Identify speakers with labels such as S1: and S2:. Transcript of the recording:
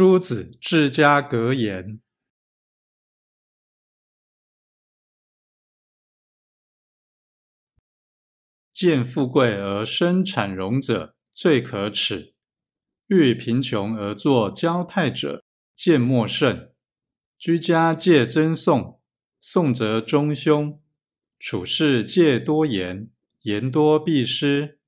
S1: 朱子治家格言。见富贵而生产荣者，最可耻；遇贫穷而作交态者，见莫甚。居家戒争讼，讼则中凶；处事戒多言，言多必失。